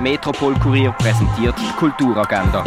Metropol Kurier präsentiert die Kulturagenda.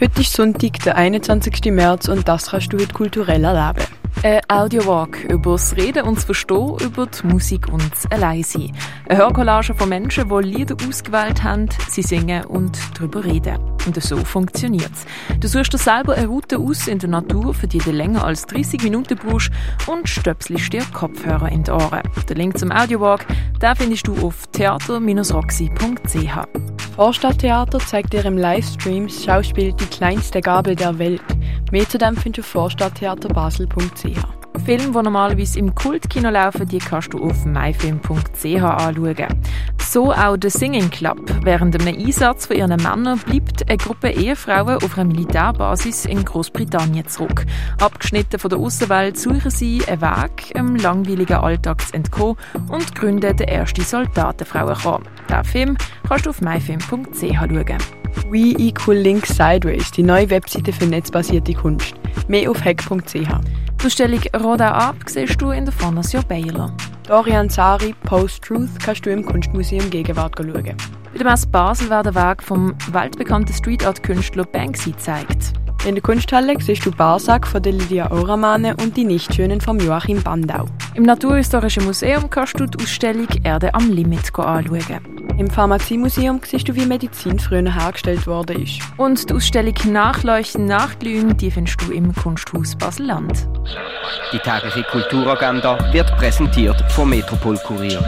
Heute ist Sonntag, der 21. März und das kannst du heute kulturell erleben. Ein Audiowalk über das Reden und das Verstehen, über die Musik und das Alleinsein. Eine Hörcollage von Menschen, die Lieder ausgewählt haben, sie singen und darüber reden. Und so funktioniert es. Du suchst dir selber eine Route aus in der Natur, für die du länger als 30 Minuten brauchst und stöpselst dir Kopfhörer in die Ohren. Den Link zum Audiowalk den findest du auf theater-roxy.ch. Vorstadttheater zeigt dir im Livestream das Schauspiel Die kleinste Gabel der Welt. Mehr zu dem findest du auf vorstadttheaterbasel.ch. Filme, die normalerweise im Kultkino laufen, die kannst du auf myfilm.ch anschauen. So auch der Singing Club. Während einem Einsatz von ihren Männern bleibt eine Gruppe Ehefrauen auf einer Militärbasis in Großbritannien zurück. Abgeschnitten von der Außenwelt suchen sie einen Weg, einem langweiligen Alltag zu entkommen und gründen den ersten Soldatenfrauenchor. Diesen Film kannst du auf myfilm.ch schauen. We Equal Link Sideways, die neue Webseite für netzbasierte Kunst. Mehr auf hack.ch. Die Ausstellung Roda Ab siehst du in der Fondation Baylor. Dorian Sari, Post-Truth, kannst du im Kunstmuseum Gegenwart schauen. Bei der Messe Basel wird der Weg vom weltbekannten Street Art Künstler Banksy gezeigt. In der Kunsthalle siehst du Barsack von der Lydia Oramane und die Nichtschönen von Joachim Bandau. Im Naturhistorischen Museum kannst du die Ausstellung Erde am Limit anschauen. Im Pharmaziemuseum siehst du, wie Medizin früher hergestellt worden ist. Und die Ausstellung Nachleuchten, Nachglühen, die findest du im Kunsthaus Basel-Land. Die tägliche Kulturagenda wird präsentiert vom Metropol Kurier.